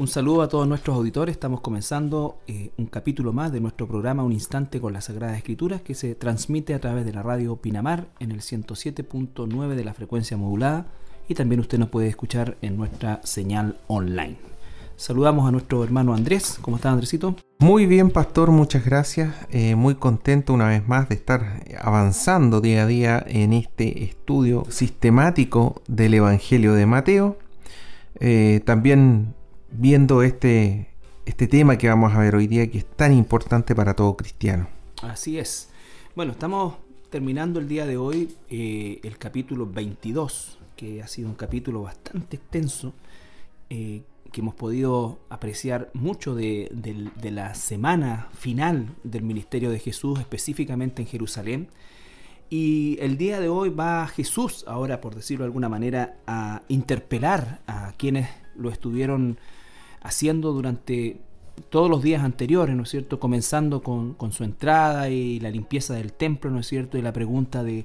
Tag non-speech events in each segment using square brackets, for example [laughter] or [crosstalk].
Un saludo a todos nuestros auditores. Estamos comenzando eh, un capítulo más de nuestro programa Un Instante con las Sagradas Escrituras que se transmite a través de la radio Pinamar en el 107.9 de la frecuencia modulada y también usted nos puede escuchar en nuestra señal online. Saludamos a nuestro hermano Andrés. ¿Cómo está Andresito? Muy bien, pastor, muchas gracias. Eh, muy contento una vez más de estar avanzando día a día en este estudio sistemático del Evangelio de Mateo. Eh, también viendo este, este tema que vamos a ver hoy día que es tan importante para todo cristiano. Así es. Bueno, estamos terminando el día de hoy eh, el capítulo 22, que ha sido un capítulo bastante extenso, eh, que hemos podido apreciar mucho de, de, la semana final del ministerio de Jesús, específicamente en Jerusalén. Y el día de hoy va Jesús, ahora por decirlo de alguna manera, a interpelar a quienes lo estuvieron haciendo durante todos los días anteriores, ¿no es cierto? Comenzando con, su entrada y la limpieza del templo, ¿no es cierto? Y la pregunta de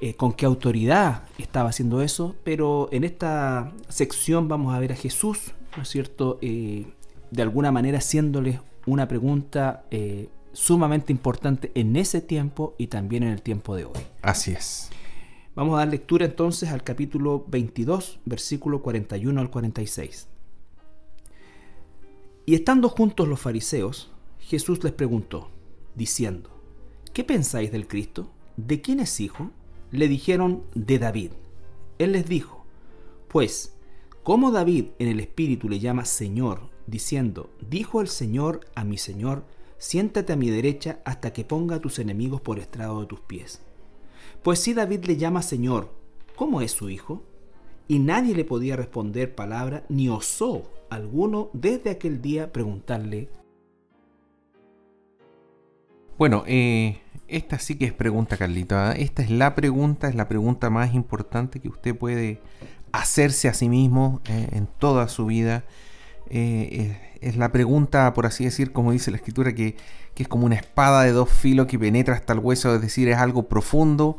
eh, con qué autoridad estaba haciendo eso. Pero en esta sección vamos a ver a Jesús, ¿no es cierto? Eh, de alguna manera haciéndole una pregunta eh, sumamente importante en ese tiempo y también en el tiempo de hoy. Así es. Vamos a dar lectura entonces al capítulo 22, versículo 41 al 46. Y estando juntos los fariseos, Jesús les preguntó, diciendo, ¿qué pensáis del Cristo? ¿De quién es hijo? Le dijeron, de David. Él les dijo, pues, ¿cómo David en el Espíritu le llama Señor, diciendo, dijo el Señor a mi Señor, siéntate a mi derecha hasta que ponga a tus enemigos por estrado de tus pies? Pues si David le llama Señor, ¿cómo es su hijo? Y nadie le podía responder palabra ni osó alguno desde aquel día preguntarle. Bueno, eh, esta sí que es pregunta, Carlito. ¿ah? Esta es la pregunta, es la pregunta más importante que usted puede hacerse a sí mismo eh, en toda su vida. Eh, es la pregunta, por así decir, como dice la escritura, que, es como una espada de dos filos que penetra hasta el hueso, es decir, es algo profundo,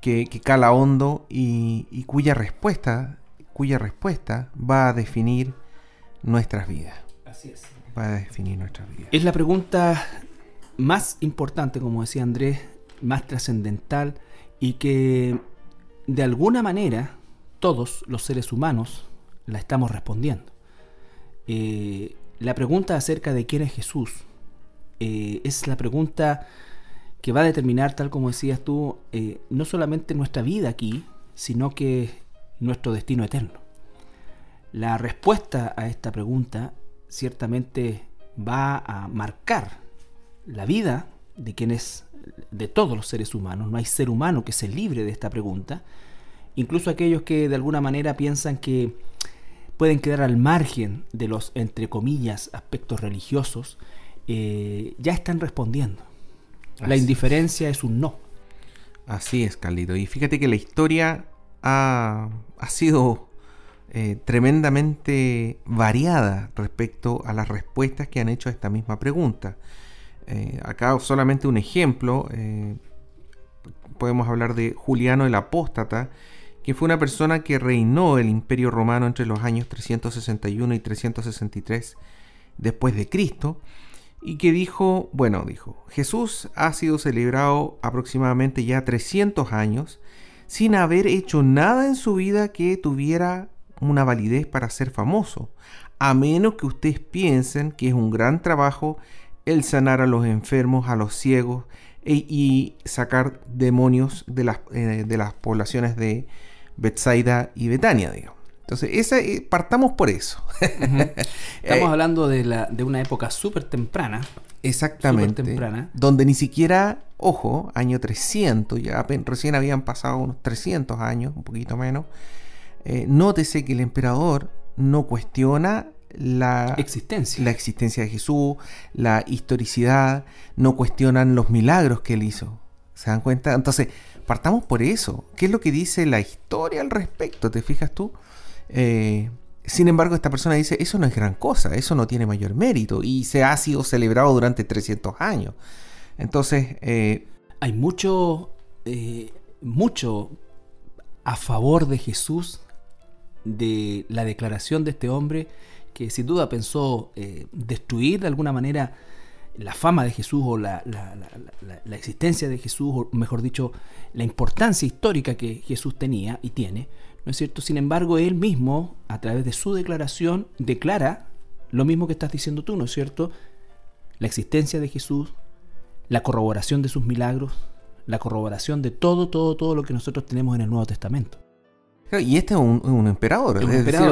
que, cala hondo y, y, cuya respuesta, cuya respuesta va a definir nuestras vidas. Así es. Va a definir nuestras vidas. Es la pregunta más importante, como decía Andrés, más trascendental y que de alguna manera todos los seres humanos la estamos respondiendo. Eh, la pregunta acerca de quién es Jesús eh, es la pregunta que va a determinar, tal como decías tú, eh, no solamente nuestra vida aquí, sino que nuestro destino eterno. La respuesta a esta pregunta ciertamente va a marcar la vida de quienes, de todos los seres humanos. No hay ser humano que se libre de esta pregunta. Incluso aquellos que de alguna manera piensan que pueden quedar al margen de los, entre comillas, aspectos religiosos, eh, ya están respondiendo. la indiferencia es. un no. Así es, Carlito. Y fíjate que la historia ha, ha sido eh, tremendamente variada respecto a las respuestas que han hecho a esta misma pregunta. Eh, acá solamente un ejemplo, eh, podemos hablar de Juliano el Apóstata, que fue una persona que reinó el imperio romano entre los años 361 y 363 después de Cristo, y que dijo, bueno, dijo, Jesús ha sido celebrado aproximadamente ya 300 años sin haber hecho nada en su vida que tuviera una validez para ser famoso, a menos que ustedes piensen que es un gran trabajo el sanar a los enfermos, a los ciegos e, y sacar demonios de las, eh, de las poblaciones de Bethsaida y Betania, digamos. Entonces, esa, eh, partamos por eso. [laughs] Estamos eh, hablando de, la, de una época súper temprana. Exactamente. temprana. Donde ni siquiera, ojo, año 300, ya recién habían pasado unos 300 años, un poquito menos. Eh, nótese que el emperador no cuestiona la existencia. la existencia de Jesús, la historicidad, no cuestionan los milagros que él hizo. ¿Se dan cuenta? Entonces, partamos por eso. ¿Qué es lo que dice la historia al respecto? ¿Te fijas tú? Eh, sin embargo, esta persona dice, eso no es gran cosa, eso no tiene mayor mérito y se ha sido celebrado durante 300 años. Entonces... Eh, Hay mucho, mucho a favor de Jesús de la declaración de este hombre que sin duda pensó eh, destruir de alguna manera la fama de Jesús o la, la, existencia de Jesús, o mejor dicho, la importancia histórica que Jesús tenía y tiene, ¿no es cierto? Sin embargo, él mismo, a través de su declaración, declara lo mismo que estás diciendo tú, ¿no es cierto? La existencia de Jesús, la corroboración de sus milagros, la corroboración de todo, todo, todo lo que nosotros tenemos en el Nuevo Testamento. Y este es un, emperador,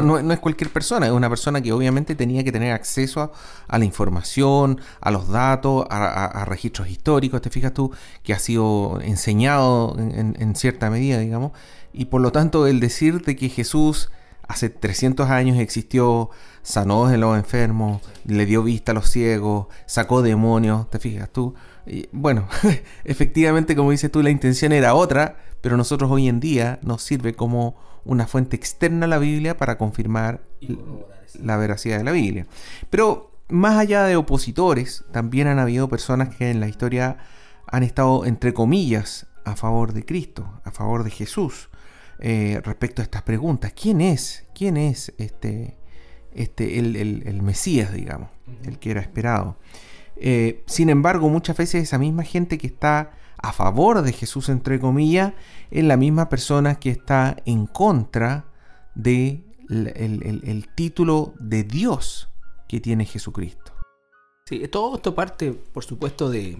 no, es cualquier persona, es una persona que obviamente tenía que tener acceso a, la información, a los datos, a, registros históricos, te fijas tú, que ha sido enseñado en, cierta medida, digamos, y por lo tanto el decir de que Jesús hace 300 años existió, sanó de los enfermos, le dio vista a los ciegos, sacó demonios, te fijas tú, y, bueno, [laughs] efectivamente como dices tú, la intención era otra, pero nosotros hoy en día nos sirve como una fuente externa a la Biblia para confirmar la veracidad de la Biblia. Pero más allá de opositores, también han habido personas que en la historia han estado, entre comillas, a favor de Cristo, a favor de Jesús, eh, respecto a estas preguntas. ¿Quién es? ¿Quién es este, este, el, Mesías, digamos, el que era esperado? Eh, sin embargo, muchas veces esa misma gente que está a favor de Jesús, entre comillas, es la misma persona que está en contra de el, título de Dios que tiene Jesucristo. Sí, todo esto parte, por supuesto, de,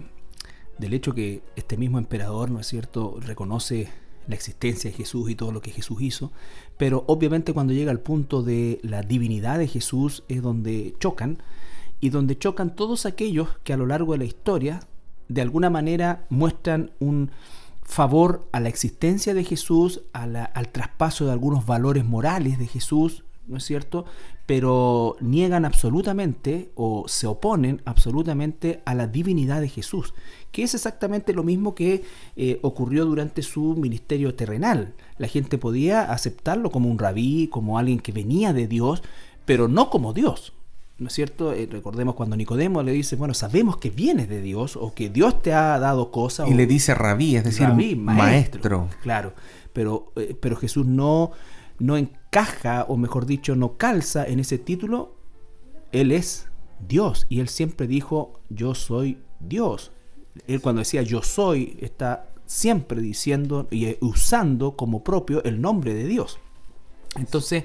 del hecho que este mismo emperador, ¿no es cierto?, reconoce la existencia de Jesús y todo lo que Jesús hizo, pero obviamente cuando llega al punto de la divinidad de Jesús es donde chocan, y donde chocan todos aquellos que a lo largo de la historia de alguna manera muestran un favor a la existencia de Jesús, al traspaso de algunos valores morales de Jesús, ¿no es cierto? Pero niegan absolutamente o se oponen absolutamente a la divinidad de Jesús, que es exactamente lo mismo que eh, ocurrió durante su ministerio terrenal. La gente podía aceptarlo como un rabí, como alguien que venía de Dios, pero no como Dios. ¿No es cierto? Eh, recordemos cuando Nicodemo le dice, bueno, sabemos que vienes de Dios o que Dios te ha dado cosas. Y le dice rabí, es decir, maestro, Claro, pero, eh, pero Jesús no, no encaja, o mejor dicho, no calza en ese título. Él es Dios y él siempre dijo, yo soy Dios. Él cuando decía yo soy, está siempre diciendo y eh, usando como propio el nombre de Dios. Entonces,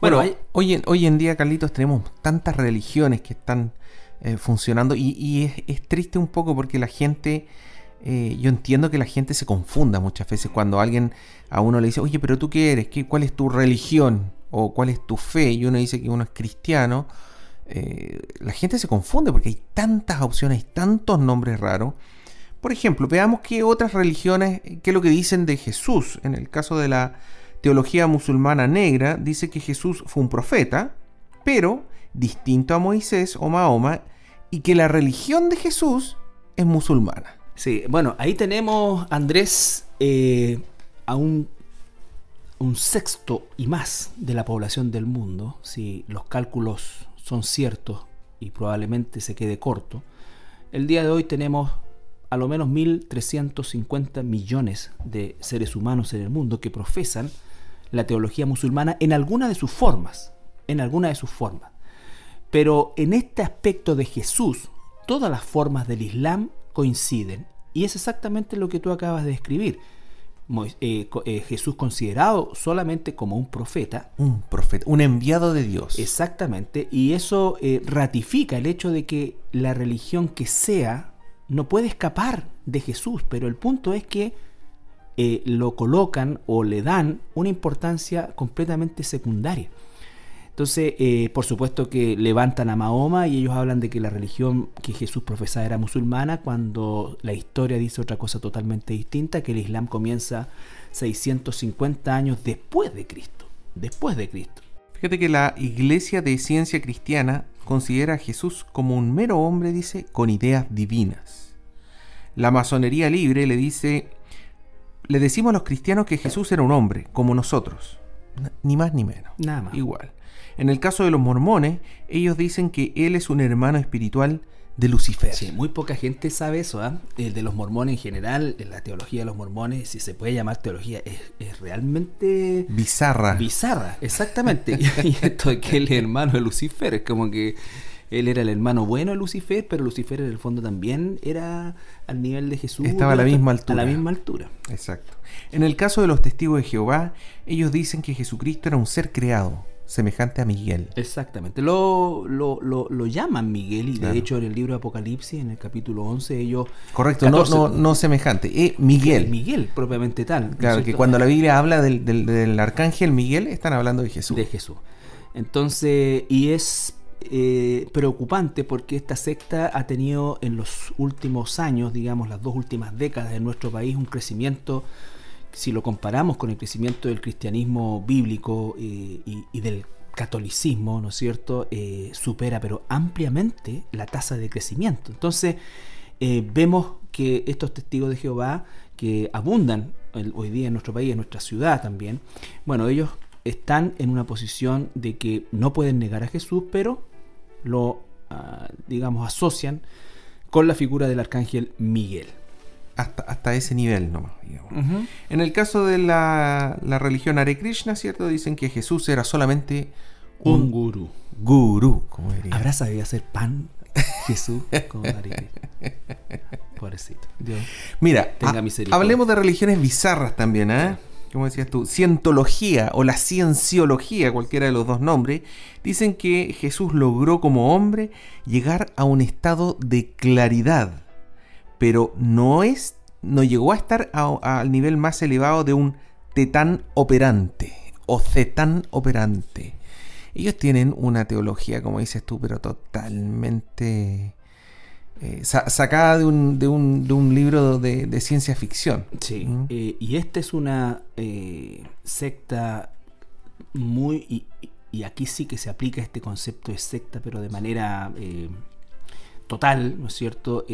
bueno, hoy, en, hoy en día, Carlitos, tenemos tantas religiones que están eh, funcionando y, es, triste un poco porque la gente, eh, yo entiendo que la gente se confunda muchas veces cuando alguien a uno le dice, oye, pero tú qué eres, ¿Qué, cuál es tu religión o cuál es tu fe y uno dice que uno es cristiano. Eh, la gente se confunde porque hay tantas opciones, hay tantos nombres raros. Por ejemplo, veamos qué otras religiones, qué es lo que dicen de Jesús. En el caso de la teología musulmana negra dice que Jesús fue un profeta, pero distinto a Moisés o Mahoma, y que la religión de Jesús es musulmana. Sí, bueno, ahí tenemos, Andrés, eh, a un, un sexto y más de la población del mundo, si los cálculos son ciertos y probablemente se quede corto. El día de hoy tenemos a lo menos 1.350 millones de seres humanos en el mundo que profesan la teología musulmana en alguna de sus formas, en alguna de sus formas. Pero en este aspecto de Jesús, todas las formas del Islam coinciden. Y es exactamente lo que tú acabas de escribir. Eh, eh, Jesús considerado solamente como un profeta. Un profeta, un enviado de Dios. Exactamente. Y eso eh, ratifica el hecho de que la religión que sea no puede escapar de Jesús. Pero el punto es que eh, lo colocan o le dan una importancia completamente secundaria. Entonces, eh, por supuesto que levantan a Mahoma y ellos hablan de que la religión que Jesús profesaba era musulmana, cuando la historia dice otra cosa totalmente distinta, que el Islam comienza 650 años después de Cristo. Después de Cristo. Fíjate que la Iglesia de Ciencia Cristiana considera a Jesús como un mero hombre, dice, con ideas divinas. La masonería libre le dice le decimos a los cristianos que Jesús era un hombre, como nosotros, Ni más ni menos. Nada más. Igual. En el caso de los mormones, ellos dicen que él es un hermano espiritual de Lucifer. Sí, muy poca gente sabe eso, ¿ah? El de los mormones en general, en la teología de los mormones, si se puede llamar teología, es, realmente... Bizarra. Bizarra, exactamente. [laughs] y esto de que él es hermano de Lucifer, es como que él era el hermano bueno de Lucifer, pero Lucifer en el fondo también era al nivel de Jesús. Estaba a la misma altura. A la misma altura. Exacto. En el caso de los testigos de Jehová, ellos dicen que Jesucristo era un ser creado semejante a Miguel. Exactamente. Lo, lo, lo, llaman Miguel y de hecho en el libro de Apocalipsis, en el capítulo 11, ellos... Correcto, no, no, no semejante, es Miguel. Miguel, propiamente tal. Claro, que cuando la Biblia habla del, del, arcángel Miguel, están hablando de Jesús. De Jesús. Entonces, y es eh, preocupante porque esta secta ha tenido en los últimos años, digamos las dos últimas décadas en nuestro país, un crecimiento si lo comparamos con el crecimiento del cristianismo bíblico eh, y, del catolicismo, ¿no es cierto?, eh, supera pero ampliamente la tasa de crecimiento. Entonces, vemos que estos testigos de Jehová, que abundan hoy día en nuestro país, en nuestra ciudad también, bueno, ellos están en una posición de que no pueden negar a Jesús, pero lo, ah, digamos, asocian con la figura del arcángel Miguel hasta, ese nivel nomás. En el caso de la, religión Hare Krishna, ¿cierto? Dicen que Jesús era solamente un, gurú. Gurú, como diría. ¿Habrá sabido hacer pan Jesús como Hare [laughs] Pobrecito. Mira, hablemos de religiones bizarras también, ¿eh? Como decías tú, cientología o la cienciología, cualquiera de los dos nombres, dicen que Jesús logró como hombre llegar a un estado de claridad pero no es no llegó a estar al nivel más elevado de un tetán operante o cetán operante. Ellos tienen una teología, como dices tú, pero totalmente eh, sacada de un, de, un, de un, libro de, ciencia ficción. Sí, ¿Mm? eh, y esta es una eh, secta muy... Y, y, aquí sí que se aplica este concepto de secta, pero de manera total, ¿no es cierto?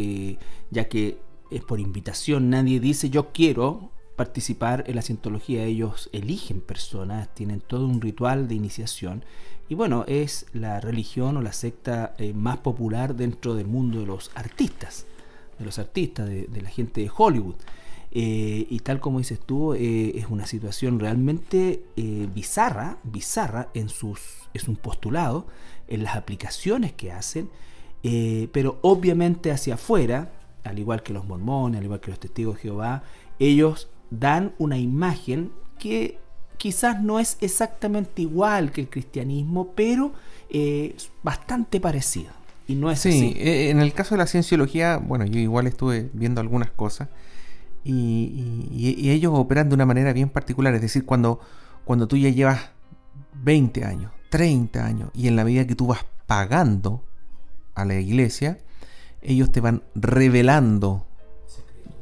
Ya que es por invitación, nadie dice yo quiero participar en la cientología, ellos eligen personas, tienen todo un ritual de iniciación y bueno, es la religión o la secta eh, más popular dentro del mundo de los artistas, de los artistas, de, la gente de Hollywood. Eh, y tal como dices tú, es una situación realmente bizarra, bizarra en sus, es un postulado, en las aplicaciones que hacen eh, pero obviamente hacia afuera, al igual que los mormones, al igual que los testigos de Jehová, ellos dan una imagen que quizás no es exactamente igual que el cristianismo, pero eh, bastante parecida. Y no es sí, eh, en el caso de la cienciología, bueno, yo igual estuve viendo algunas cosas y, ellos operan de una manera bien particular, es decir, cuando, cuando tú ya llevas 20 años, 30 años y en la medida que tú vas pagando a la iglesia, ellos te van revelando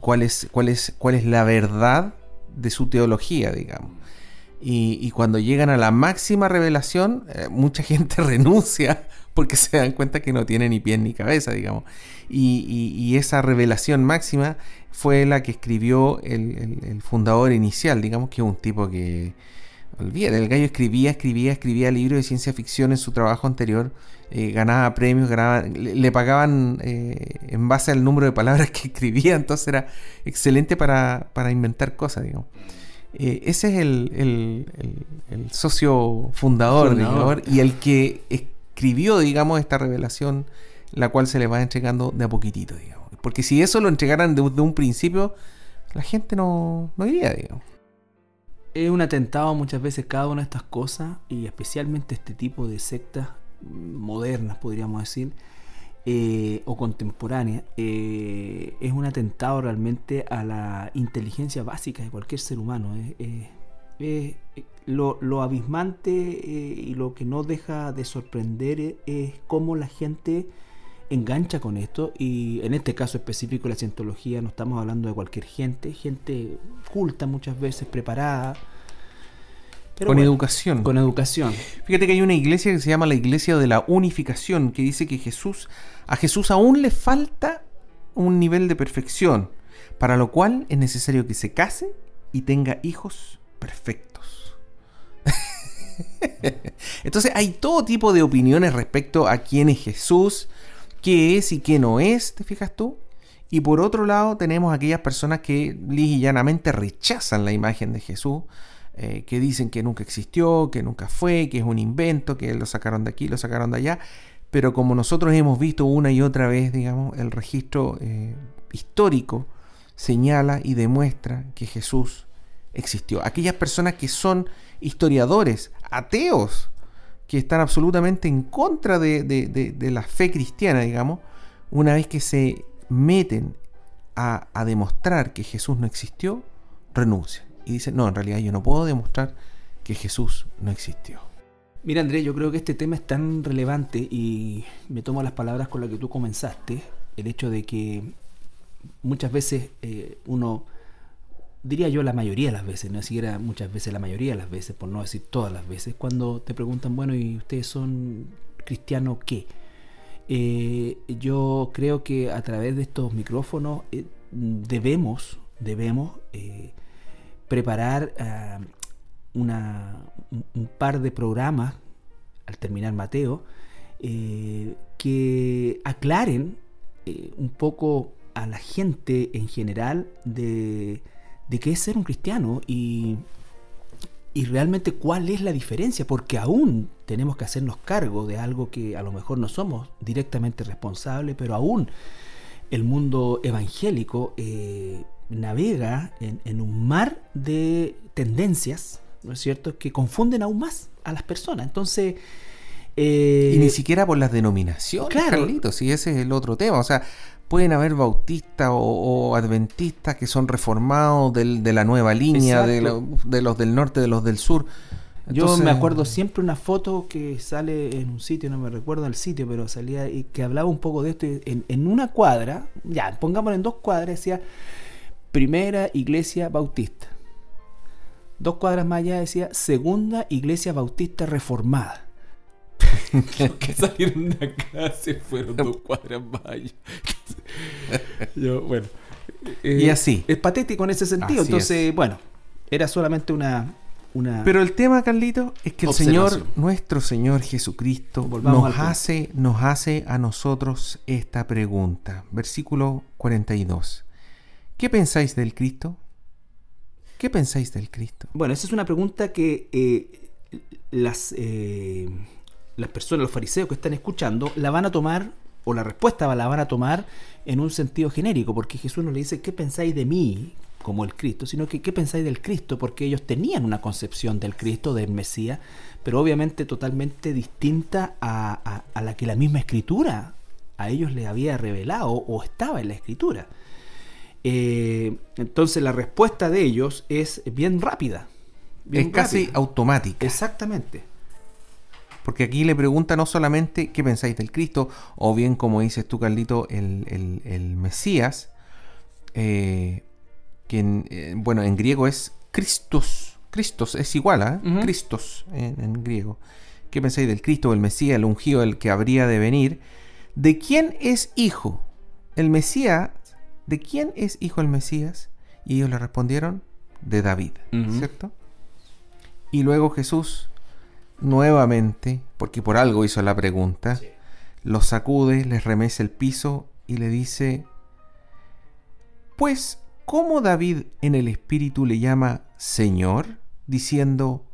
cuál es, cuál es, cuál es la verdad de su teología, digamos. Y, cuando llegan a la máxima revelación, eh, mucha [laughs] gente renuncia porque se dan cuenta que no tiene ni pie ni cabeza, digamos. Y, esa revelación máxima fue la que escribió el, fundador inicial, digamos que es un tipo que... Olvídate, el gallo escribía, escribía, escribía libros de ciencia ficción en su trabajo anterior eh, ganaba premios, le, pagaban eh, en base al número de palabras [laughs] que escribía, entonces era excelente para, inventar cosas, digamos. Eh, ese es el, socio fundador, y el que escribió, digamos, esta revelación, la cual se le va entregando de a poquitito, digamos. Porque si eso lo entregaran de, un principio, la gente no, no iría, digamos. Es un atentado muchas veces cada una de estas cosas y especialmente este tipo de sectas modernas, podríamos decir, eh, o contemporáneas, eh, es un atentado realmente a la inteligencia básica de cualquier ser humano. lo, lo, abismante eh, y lo que no deja de sorprender es cómo la gente engancha con esto y en este caso específico la cientología no estamos hablando de cualquier gente, gente culta muchas veces, preparada, con educación. Con educación. Fíjate que hay una iglesia que se llama la Iglesia de la Unificación, que dice que Jesús, a Jesús aún le falta un nivel de perfección, para lo cual es necesario que se case y tenga hijos perfectos. [laughs] Entonces hay todo tipo de opiniones respecto a quién es Jesús, qué es y qué no es, ¿te fijas tú? Y por otro lado tenemos aquellas personas que llanamente rechazan la imagen de Jesús, eh, que dicen que nunca existió, que nunca fue, que es un invento, que lo sacaron de aquí, lo sacaron de allá. Pero como nosotros hemos visto una y otra vez, digamos, el registro eh, histórico señala y demuestra que Jesús existió. Aquellas personas que son historiadores, ateos, que están absolutamente en contra de, la fe cristiana, digamos, una vez que se meten a, a, demostrar que Jesús no existió, renuncian. Y dicen, no, en realidad yo no puedo demostrar que Jesús no existió. Mira, Andrés, yo creo que este tema es tan relevante y me tomo las palabras con las que tú comenzaste, el hecho de que muchas veces eh, uno diría yo la mayoría de las veces, no siquiera muchas veces, la mayoría de las veces, por no decir todas las veces, cuando te preguntan, bueno, ¿y ustedes son cristianos qué? Eh, yo creo que a través de estos micrófonos eh, debemos, debemos preparar ah, una, un, par de programas al terminar Mateo que aclaren un poco a la gente en general de de qué es ser un cristiano y, y realmente cuál es la diferencia, porque aún tenemos que hacernos cargo de algo que a lo mejor no somos directamente responsables, pero aún el mundo evangélico eh, navega en, un mar de tendencias, ¿no es cierto?, que confunden aún más a las personas. Entonces... Eh, y ni siquiera por las denominaciones, claro. Carlitos, si ese es el otro tema. O sea, pueden haber bautistas o, adventistas que son reformados de la nueva línea, de, los del norte, de los del sur. Yo me acuerdo siempre una foto que sale en un sitio, no me recuerdo el sitio, pero salía y que hablaba un poco de esto en, una cuadra, ya, pongámoslo en dos cuadras, decía primera iglesia bautista. Dos cuadras más allá decía segunda iglesia bautista reformada. [laughs] que salieron de acá se fueron dos cuadras más [laughs] Yo, bueno. y así. Es patético en ese sentido. Entonces, bueno, era solamente una, una, Pero el tema, Carlito, es que el Señor, nuestro Señor Jesucristo, nos hace, nos hace a nosotros esta pregunta. Versículo 42. ¿Qué pensáis del Cristo? ¿Qué pensáis del Cristo? Bueno, esa es una pregunta que eh, las eh, las personas, los fariseos que están escuchando, la van a tomar, o la respuesta la van a tomar en un sentido genérico, porque Jesús no le dice, ¿qué pensáis de mí? como el Cristo, sino que ¿qué pensáis del Cristo? Porque ellos tenían una concepción del Cristo, del Mesías, pero obviamente totalmente distinta a, la que la misma escritura a ellos les había revelado o estaba en la escritura. Eh, entonces la respuesta de ellos es bien rápida. es casi automática. Exactamente. Porque aquí le pregunta no solamente qué pensáis del Cristo, o bien como dices tú, Carlito, el, Mesías, eh, que en, eh, bueno, en griego es Christos. Christos es igual a ¿eh? Christos en, griego. ¿Qué pensáis del Cristo, el Mesías, el ungido, el que habría de venir? ¿De quién es hijo? El Mesías, ¿de quién es hijo el Mesías? Y ellos le respondieron, de David, ¿cierto? Y luego Jesús nuevamente, porque por algo hizo la pregunta, los sacude, les remece el piso y le dice, pues, ¿cómo David en el Espíritu le llama Señor? Diciendo,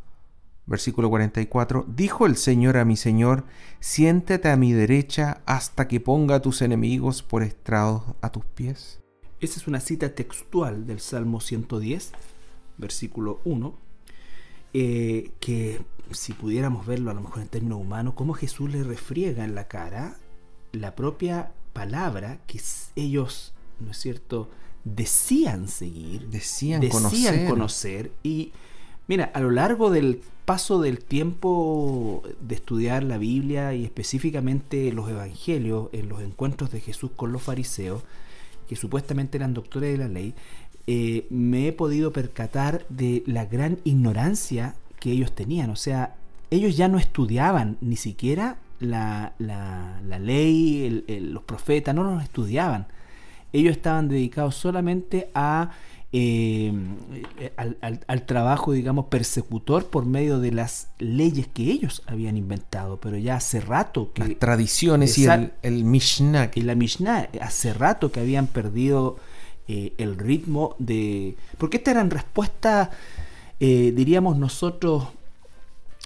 versículo 44, dijo el Señor a mi Señor, siéntate a mi derecha hasta que ponga a tus enemigos por estrados a tus pies. Esa es una cita textual del Salmo 110, versículo 1, eh, que si pudiéramos verlo a lo mejor en términos humanos, cómo Jesús le refriega en la cara la propia palabra que ellos, ¿no es cierto?, decían seguir, decían, conocer. conocer. Y mira, a lo largo del paso del tiempo de estudiar la Biblia y específicamente los evangelios, en los encuentros de Jesús con los fariseos, que supuestamente eran doctores de la ley, eh, me he podido percatar de la gran ignorancia que ellos tenían. O sea, ellos ya no estudiaban ni siquiera la, ley, los profetas, no los estudiaban. Ellos estaban dedicados solamente a eh, al, trabajo, digamos, persecutor por medio de las leyes que ellos habían inventado, pero ya hace rato que... Las tradiciones y el, el, Mishnah. Y la Mishnah, hace rato que habían perdido eh, el ritmo de... Porque estas eran respuestas, eh, diríamos nosotros,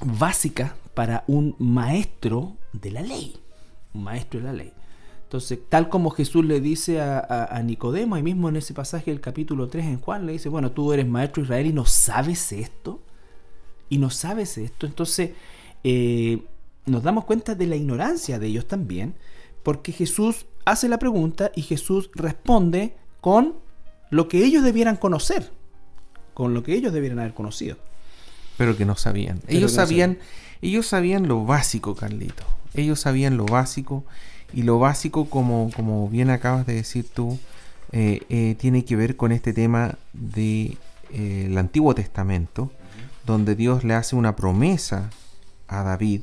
básicas para un maestro de la ley. Un maestro de la ley. Entonces, tal como Jesús le dice a, Nicodemo, ahí mismo en ese pasaje del capítulo 3 en Juan, le dice, bueno, tú eres maestro de Israel y no sabes esto. Y no sabes esto. Entonces, eh, nos damos cuenta de la ignorancia de ellos también, porque Jesús hace la pregunta y Jesús responde con lo que ellos debieran conocer, con lo que ellos debieran haber conocido. Pero que no sabían. ellos sabían, ellos sabían lo básico, Carlito. Ellos sabían lo básico y lo básico, como, como bien acabas de decir tú, eh, eh, tiene que ver con este tema del de, eh, Antiguo Testamento, donde Dios le hace una promesa a David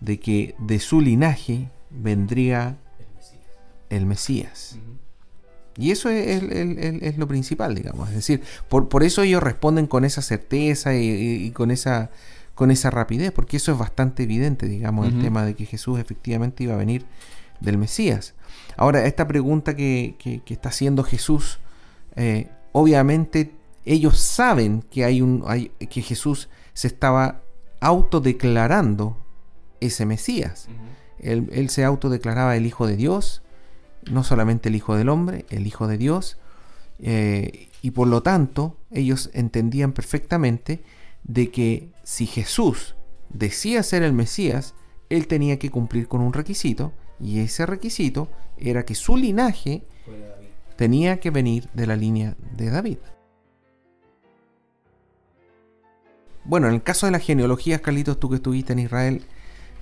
de que de su linaje vendría el Mesías. Y eso es, lo principal, digamos. Es decir, por, por, eso ellos responden con esa certeza y, con, esa, con esa rapidez, porque eso es bastante evidente, digamos, el tema de que Jesús efectivamente iba a venir del Mesías. Ahora, esta pregunta que, está haciendo Jesús, eh, obviamente ellos saben que, hay un, que Jesús se estaba autodeclarando ese Mesías. él, se autodeclaraba el Hijo de Dios, no solamente el Hijo del Hombre, el Hijo de Dios, eh, y por lo tanto ellos entendían perfectamente de que si Jesús decía ser el Mesías, él tenía que cumplir con un requisito, y ese requisito era que su linaje tenía que venir de la línea de David. Bueno, en el caso de la genealogía, Carlitos, tú que estuviste en Israel,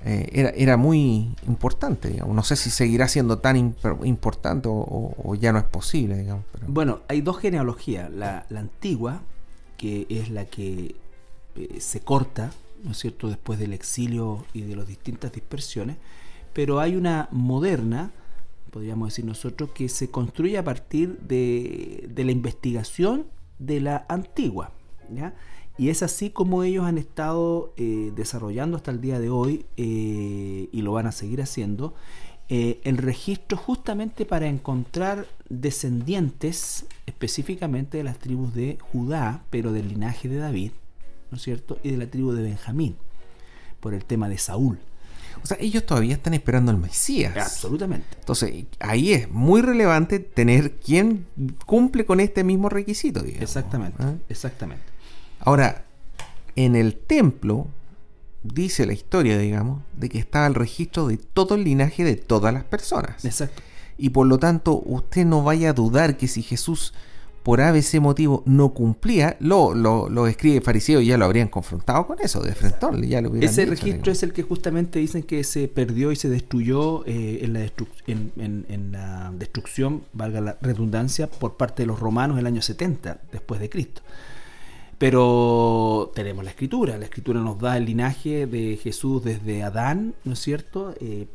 eh, era, era, muy importante. No sé si seguirá siendo tan importante o, ya no es posible. Bueno, hay dos genealogías. La, antigua, que es la que eh, se corta, ¿no es cierto?, después del exilio y de las distintas dispersiones, pero hay una moderna, podríamos decir nosotros, que se construye a partir de, la investigación de la antigua. Y es así como ellos han estado eh, desarrollando hasta el día de hoy, eh, y lo van a seguir haciendo, eh, el registro justamente para encontrar descendientes específicamente de las tribus de Judá, pero del linaje de David, ¿no es cierto? Y de la tribu de Benjamín, por el tema de Saúl. O sea, ellos todavía están esperando al Mesías. Absolutamente. Entonces, ahí es muy relevante tener quien cumple con este mismo requisito. Exactamente, ¿Ah? exactamente. Ahora, en el templo, dice la historia, digamos, de que estaba el registro de todo el linaje de todas las personas. Exacto. Y por lo tanto, usted no vaya a dudar que si Jesús por ABC motivo no cumplía, lo, lo, lo escribe fariseo y ya lo habrían confrontado con eso de. Ya lo Ese registro es el que justamente dicen que se perdió y se destruyó eh, en, la en, la destrucción, valga la redundancia, por parte de los romanos en el año 70 después de Cristo. Pero tenemos la escritura, la escritura nos da el linaje de Jesús desde Adán, ¿no es cierto? Eh,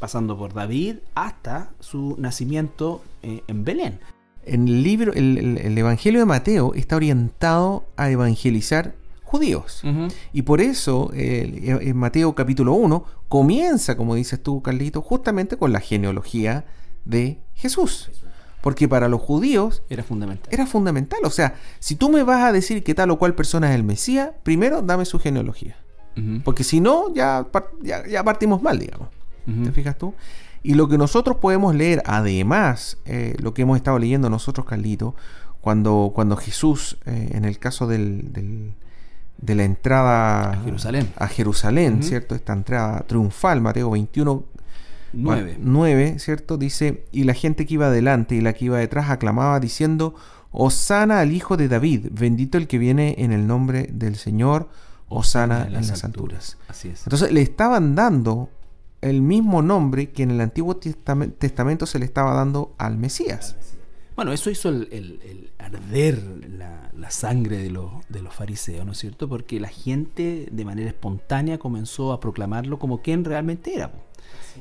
pasando por David hasta su nacimiento eh, en Belén en el libro, el, Evangelio de Mateo está orientado a evangelizar judíos. Y por eso en Mateo capítulo 1 comienza, como dices tú, Carlito, justamente con la genealogía de Jesús. Porque para los judíos era fundamental. Era fundamental. O sea, si tú me vas a decir que tal o cual persona es el Mesías, primero dame su genealogía. Porque si no, ya, ya, partimos mal, digamos. ¿Te fijas tú? Y lo que nosotros podemos leer, además, eh, lo que hemos estado leyendo nosotros, Carlito, cuando, cuando Jesús, eh, en el caso del, de la entrada a Jerusalén, a Jerusalén ¿cierto? Esta entrada triunfal, Mateo 21, 9. 9, ¿cierto? Dice, y la gente que iba adelante y la que iba detrás aclamaba diciendo, Osana al Hijo de David, bendito el que viene en el nombre del Señor, Osana en las, alturas. Así es. Entonces le estaban dando el mismo nombre que en el Antiguo Testamento se le estaba dando al Mesías. Bueno, eso hizo el, arder la, sangre de, los, de los fariseos, ¿no es cierto? Porque la gente de manera espontánea comenzó a proclamarlo como quien realmente era,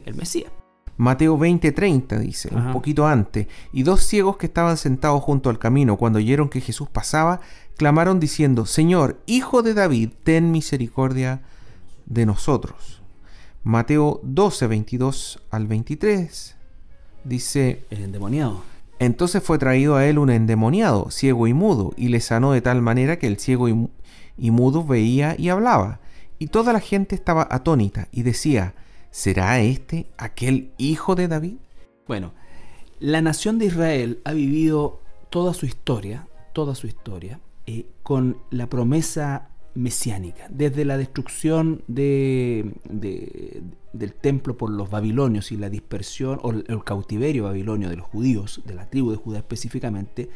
el Mesías. Mateo 20:30 dice, un poquito antes, y dos ciegos que estaban sentados junto al camino, cuando oyeron que Jesús pasaba, clamaron diciendo, Señor, Hijo de David, ten misericordia de nosotros. Mateo 12, 22 al 23 dice, el endemoniado. Entonces fue traído a él un endemoniado, ciego y mudo, y le sanó de tal manera que el ciego y, y mudo veía y hablaba. Y toda la gente estaba atónita y decía, ¿será este aquel hijo de David? Bueno, la nación de Israel ha vivido toda su historia, toda su historia, eh, con la promesa mesiánica, desde la destrucción de, del templo por los babilonios y la dispersión o el, cautiverio babilonio de los judíos, de la tribu de Judá específicamente,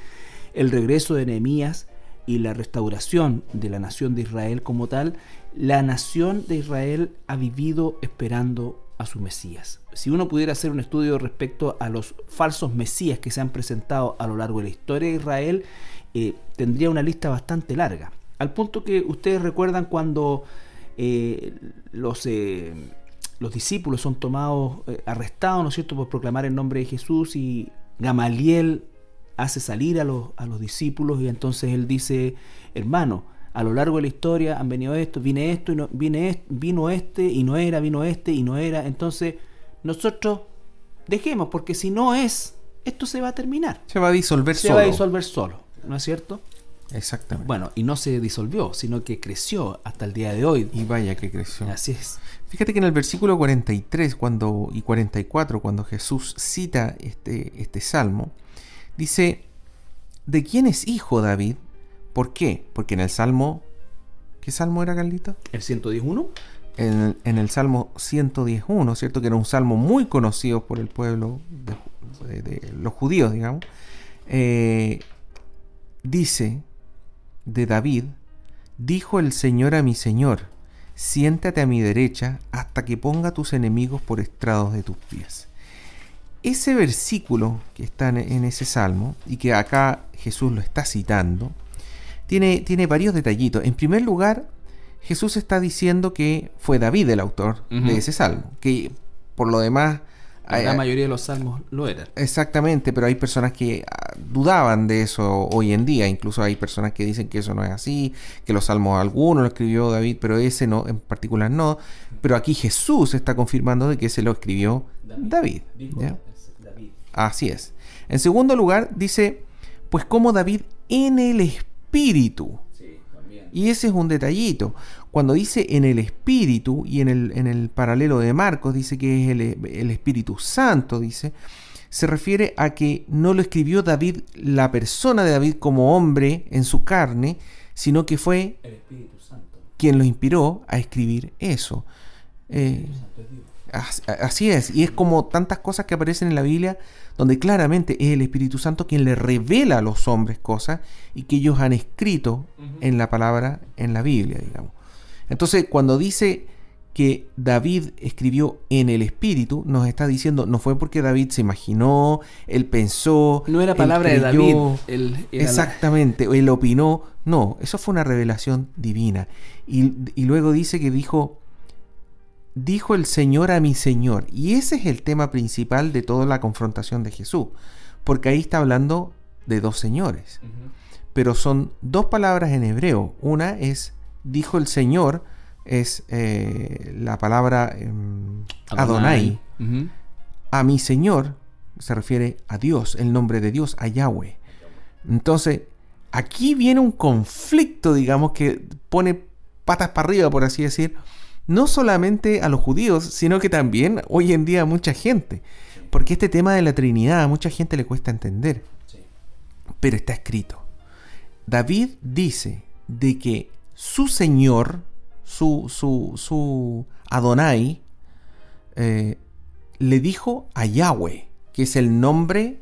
el regreso de Nehemías y la restauración de la nación de Israel como tal, la nación de Israel ha vivido esperando a su Mesías. Si uno pudiera hacer un estudio respecto a los falsos Mesías que se han presentado a lo largo de la historia de Israel, eh, tendría una lista bastante larga. Al punto que ustedes recuerdan cuando eh, los, eh, los discípulos son tomados, arrestados, ¿no es cierto?, por proclamar el nombre de Jesús y Gamaliel hace salir a los, a los discípulos y entonces él dice, hermano, a lo largo de la historia han venido esto, viene esto y no, vino este y no era, vino este y no era. Entonces, nosotros dejemos, porque si no es, esto se va a terminar. Se va a disolver solo. Se va a disolver solo, ¿no es cierto? Exactamente. Bueno, y no se disolvió, sino que creció hasta el día de hoy. Y vaya que creció. Así es. Fíjate que en el versículo 43 cuando, y 44, cuando Jesús cita este, este salmo, dice, ¿de quién es hijo David? ¿Por qué? Porque en el salmo, ¿qué salmo era, Carlito? El 111. En, en el salmo 111, ¿cierto? Que era un salmo muy conocido por el pueblo de, los judíos, digamos. Eh, dice de David, dijo el Señor a mi Señor, siéntate a mi derecha hasta que ponga tus enemigos por estrados de tus pies. Ese versículo que está en ese salmo y que acá Jesús lo está citando, tiene, tiene varios detallitos. En primer lugar, Jesús está diciendo que fue David el autor de ese salmo, que por lo demás la mayoría de los salmos lo eran. Exactamente, pero hay personas que ah, dudaban de eso hoy en día. Incluso hay personas que dicen que eso no es así, que los salmos algunos lo escribió David, pero ese no, en particular no. Pero aquí Jesús está confirmando de que ese lo escribió David. Así es. En segundo lugar, dice, pues como David en el Espíritu. Y ese es un detallito. Cuando dice en el Espíritu, y en el, en el paralelo de Marcos dice que es el, Espíritu Santo, dice, se refiere a que no lo escribió David, la persona de David como hombre en su carne, sino que fue quien lo inspiró a escribir eso. Eh, así es, y es como tantas cosas que aparecen en la Biblia donde claramente es el Espíritu Santo quien le revela a los hombres cosas y que ellos han escrito en la palabra, en la Biblia, digamos. Entonces, cuando dice que David escribió en el Espíritu, nos está diciendo, no fue porque David se imaginó, él pensó. No era palabra de David. exactamente, él opinó. No, eso fue una revelación divina. Y, y luego dice que dijo, dijo el Señor a mi Señor. Y ese es el tema principal de toda la confrontación de Jesús. Porque ahí está hablando de dos señores. Pero son dos palabras en hebreo. Una es dijo el Señor, es eh, la palabra em, Adonai. A mi Señor se refiere a Dios, el nombre de Dios, a Yahweh. Entonces, aquí viene un conflicto, digamos, que pone patas para arriba, por así decir, no solamente a los judíos, sino que también hoy en día a mucha gente. Porque este tema de la Trinidad a mucha gente le cuesta entender. Pero está escrito. David dice de que su Señor, su, su, su Adonai, eh, le dijo a Yahweh, que es el nombre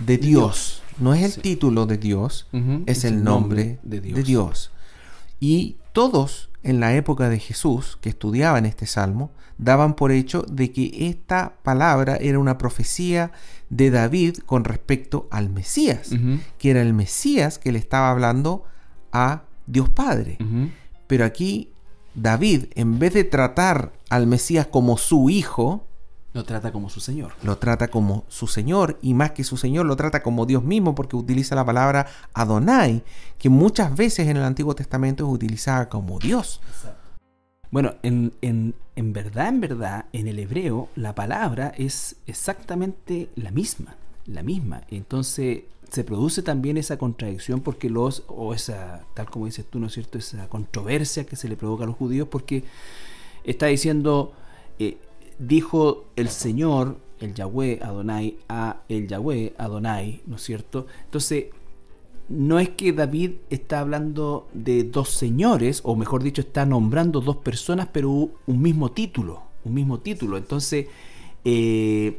de Dios. No es el título de Dios, es, el nombre, de, Dios. de Dios. Y todos en la época de Jesús que estudiaban este salmo daban por hecho de que esta palabra era una profecía de David con respecto al Mesías, que era el Mesías que le estaba hablando a Dios Padre. Pero aquí David, en vez de tratar al Mesías como su hijo, Lo trata como su Señor. Lo trata como su Señor y más que su Señor lo trata como Dios mismo porque utiliza la palabra Adonai, que muchas veces en el Antiguo Testamento es utilizada como Dios. Bueno, en, en, en verdad, en verdad, en el hebreo la palabra es exactamente la misma, la misma. Entonces se produce también esa contradicción porque los, o esa, tal como dices tú, ¿no es cierto?, esa controversia que se le provoca a los judíos porque está diciendo, eh, dijo el Señor, el Yahweh Adonai, a el Yahweh Adonai, ¿no es cierto? Entonces, no es que David está hablando de dos señores, o mejor dicho, está nombrando dos personas, pero un mismo título, un mismo título. Entonces, eh,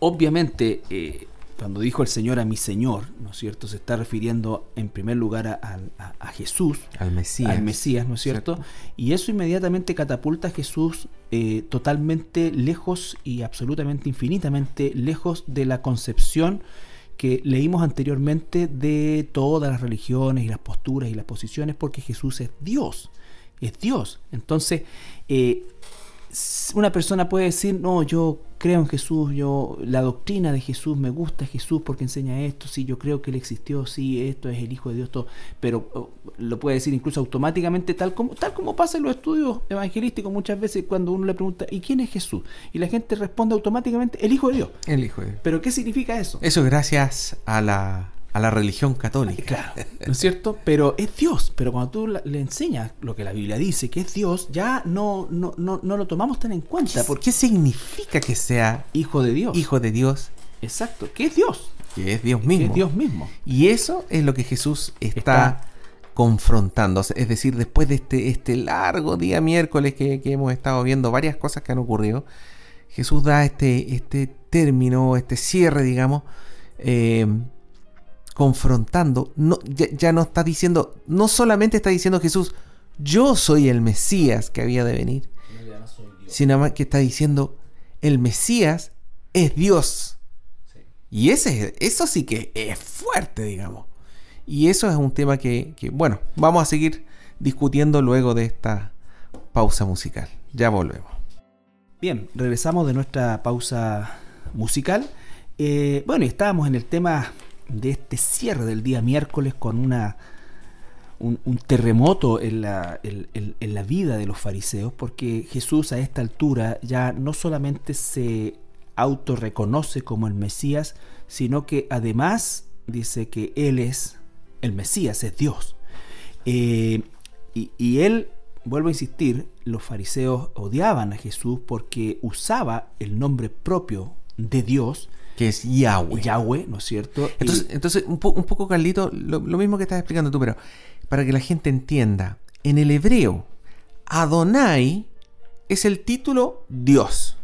obviamente, eh, cuando dijo el Señor a mi Señor, ¿no es cierto? Se está refiriendo en primer lugar a, Jesús, al Mesías, al Mesías, ¿no es cierto? Y eso inmediatamente catapulta a Jesús eh, totalmente lejos y absolutamente infinitamente lejos de la concepción que leímos anteriormente de todas las religiones y las posturas y las posiciones, porque Jesús es Dios, es Dios. Entonces, eh, una persona puede decir, no, yo creo en Jesús, yo la doctrina de Jesús me gusta Jesús porque enseña esto, sí, yo creo que él existió, sí, esto es el Hijo de Dios, todo, pero lo puede decir incluso automáticamente tal como tal como pasa en los estudios evangelísticos muchas veces cuando uno le pregunta, ¿y quién es Jesús? Y la gente responde automáticamente, el Hijo de Dios. El Hijo de Dios. Pero ¿qué significa eso? Eso gracias a la a la religión católica. Claro, ¿no es cierto? Pero es Dios. Pero cuando tú le enseñas lo que la Biblia dice, que es Dios, ya no, no, no, no lo tomamos tan en cuenta. ¿Por qué significa que sea hijo de Dios? Hijo de Dios. Exacto, que es Dios. Que es Dios mismo. Que es Dios mismo. Y eso es lo que Jesús está, confrontando. Es decir, después de este, este largo día miércoles que, hemos estado viendo varias cosas que han ocurrido, Jesús da este, este término, este cierre, digamos, eh, confrontando, no, ya, no está diciendo, no solamente está diciendo Jesús, yo soy el Mesías que había de venir, sino que está diciendo, el Mesías es Dios. Y ese, eso sí que es fuerte, digamos. Y eso es un tema que, que, bueno, vamos a seguir discutiendo luego de esta pausa musical. Ya volvemos. Bien, regresamos de nuestra pausa musical. Eh, bueno, estábamos en el tema de este cierre del día miércoles con una, un, terremoto en la, en la vida de los fariseos, porque Jesús a esta altura ya no solamente se autorreconoce como el Mesías, sino que además dice que Él es el Mesías, es Dios. Eh, y, y, él, vuelvo a insistir, los fariseos odiaban a Jesús porque usaba el nombre propio de Dios que es Yahweh. Yahweh, ¿no es cierto? Entonces, entonces un, un, poco, Carlito, lo, mismo que estás explicando tú, pero para que la gente entienda, en el hebreo, Adonai es el título Dios.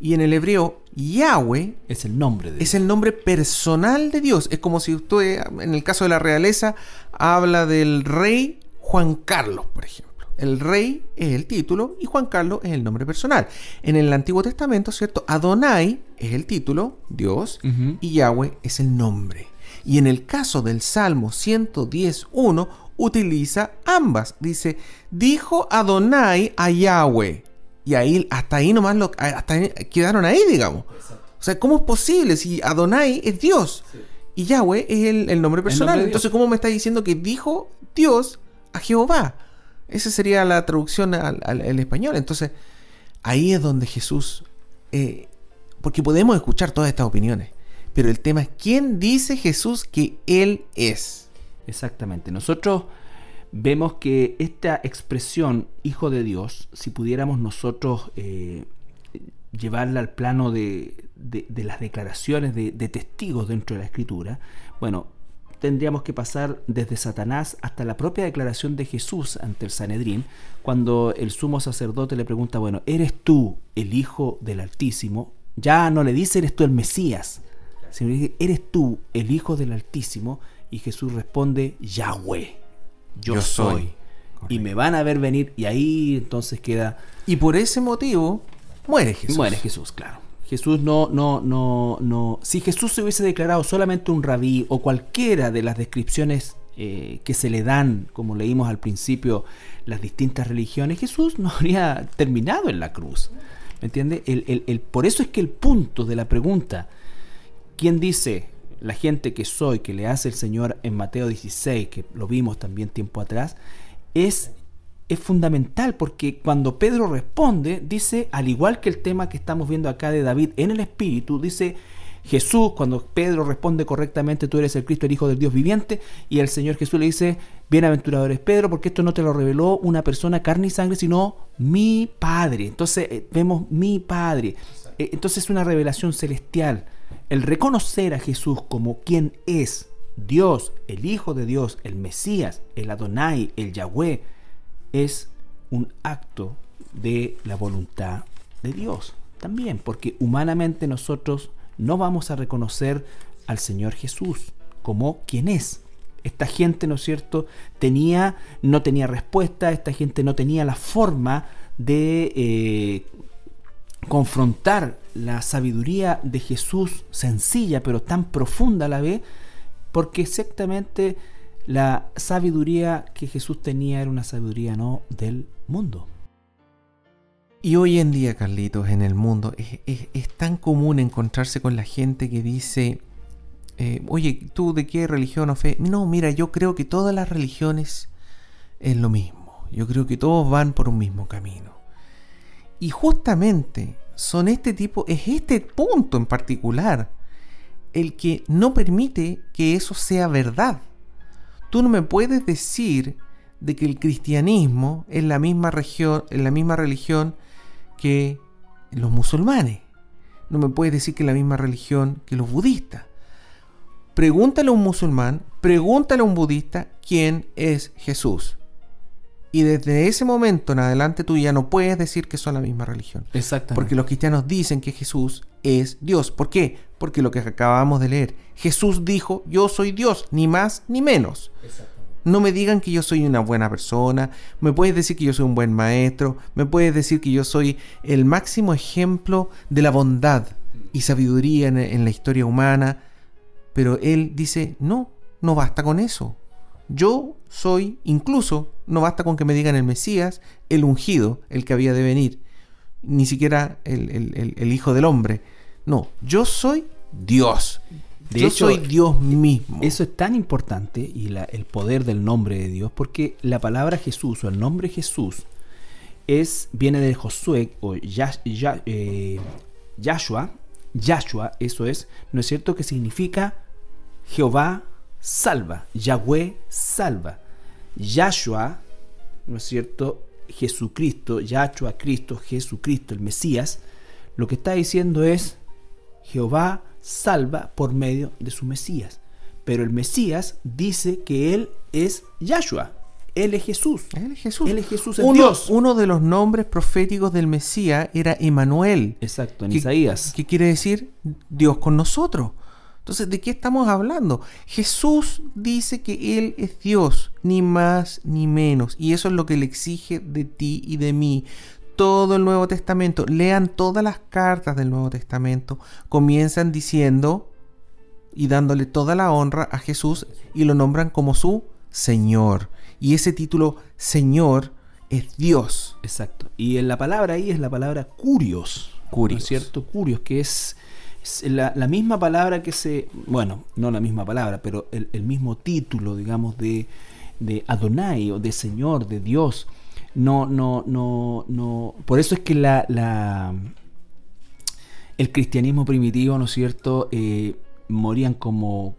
Y en el hebreo, Yahweh es el nombre de Es el nombre personal de Dios. Es como si usted, en el caso de la realeza, habla del rey Juan Carlos, por ejemplo. El rey es el título y Juan Carlos es el nombre personal. En el Antiguo Testamento, ¿cierto? Adonai es el título, Dios, y Yahweh es el nombre. Y en el caso del Salmo 110.1 utiliza ambas. Dice, dijo Adonai a Yahweh. Y ahí, hasta ahí nomás lo, hasta quedaron ahí, digamos. O sea, ¿cómo es posible si Adonai es Dios? Y Yahweh es el, nombre personal. Entonces, ¿cómo me está diciendo que dijo Dios a Jehová? Esa sería la traducción al, español. Entonces, ahí es donde Jesús... Eh, porque podemos escuchar todas estas opiniones, pero el tema es quién dice Jesús que Él es. Exactamente. Nosotros vemos que esta expresión Hijo de Dios, si pudiéramos nosotros eh, llevarla al plano de, las declaraciones de, de, testigos dentro de la Escritura, bueno, tendríamos que pasar desde Satanás hasta la propia declaración de Jesús ante el Sanedrín, cuando el sumo sacerdote le pregunta, bueno, ¿eres tú el Hijo del Altísimo? Ya no le dice, ¿eres tú el Mesías? Sino dice, ¿eres tú el Hijo del Altísimo? Y Jesús responde, Yahweh, yo, soy. Y me van a ver venir y ahí entonces queda... Y por ese motivo muere Jesús. Muere Jesús, claro. Jesús no, no, no, no. Si Jesús se hubiese declarado solamente un rabí o cualquiera de las descripciones eh, que se le dan, como leímos al principio, las distintas religiones, Jesús no [laughs] habría terminado en la cruz. ¿Me entiendes? El, el, por eso es que el punto de la pregunta, ¿quién dice la gente que soy, que le hace el Señor en Mateo 16, que lo vimos también tiempo atrás, es, es fundamental porque cuando Pedro responde, dice, al igual que el tema que estamos viendo acá de David en el Espíritu, dice, Jesús, cuando Pedro responde correctamente, tú eres el Cristo, el Hijo del Dios viviente, y el Señor Jesús le dice, bienaventurado eres Pedro, porque esto no te lo reveló una persona carne y sangre, sino mi Padre. Entonces eh, vemos mi Padre. Eh, entonces es una revelación celestial. El reconocer a Jesús como quien es Dios, el Hijo de Dios, el Mesías, el Adonai, el Yahweh, es un acto de la voluntad de Dios también, porque humanamente nosotros no vamos a reconocer al Señor Jesús como quien es. Esta gente, ¿no es cierto?, tenía, no tenía respuesta, esta gente no tenía la forma de eh, confrontar la sabiduría de Jesús, sencilla pero tan profunda a la vez, porque exactamente la sabiduría que Jesús tenía era una sabiduría no del mundo. Y hoy en día, Carlitos, en el mundo es, tan común encontrarse con la gente que dice, eh, oye, ¿tú de qué religión o fe? No, mira, yo creo que todas las religiones es lo mismo. Yo creo que todos van por un mismo camino. Y justamente son este tipo, es este punto en particular el que no permite que eso sea verdad. Tú no me puedes decir de que el cristianismo es la misma, región, es la misma religión que los musulmanes. No me puedes decir que es la misma religión que los budistas. Pregúntale a un musulmán, pregúntale a un budista quién es Jesús. Y desde ese momento en adelante tú ya no puedes decir que son la misma religión. Exactamente. Porque los cristianos dicen que Jesús es Dios. ¿Por qué? Porque lo que acabamos de leer. Jesús dijo, yo soy Dios, ni más ni menos. No me digan que yo soy una buena persona, me puedes decir que yo soy un buen maestro, me puedes decir que yo soy el máximo ejemplo de la bondad y sabiduría en, la historia humana, pero él dice, no, no basta con eso. Yo soy, incluso, no basta con que me digan el Mesías, el ungido, el que había de venir, ni siquiera el, el Hijo del Hombre. No, yo soy Dios. De Yo hecho, soy Dios mismo. Eso es tan importante y el poder del nombre de Dios, porque la palabra Jesús o el nombre Jesús es, viene de Josué o eh, Yahshua, Yahshua, eso es, ¿no es cierto? Que significa Jehová salva, Yahweh salva. Yahshua, ¿no es cierto? Jesucristo, Yahshua, Cristo, Jesucristo, el Mesías, lo que está diciendo es Jehová salva por medio de su Mesías. Pero el Mesías dice que Él es Yahshua. Él es Jesús. Él es Jesús. Él es Jesús uno, Dios. Uno de los nombres proféticos del Mesías era Emanuel. Exacto, en Isaías. ¿Qué quiere decir Dios con nosotros. Entonces, ¿de qué estamos hablando? Jesús dice que Él es Dios, ni más ni menos. Y eso es lo que le exige de ti y de mí todo el Nuevo Testamento, lean todas las cartas del Nuevo Testamento, comienzan diciendo y dándole toda la honra a Jesús y lo nombran como su Señor. Y ese título Señor es Dios. Exacto. Y en la palabra ahí es la palabra curios. Curios. cierto? Curios, que es, la, misma palabra que se. Bueno, no la misma palabra, pero el, el mismo título, digamos, de, de Adonai o de Señor, de Dios no, no, no, no. Por eso es que la, la el cristianismo primitivo, ¿no es cierto?, eh, morían como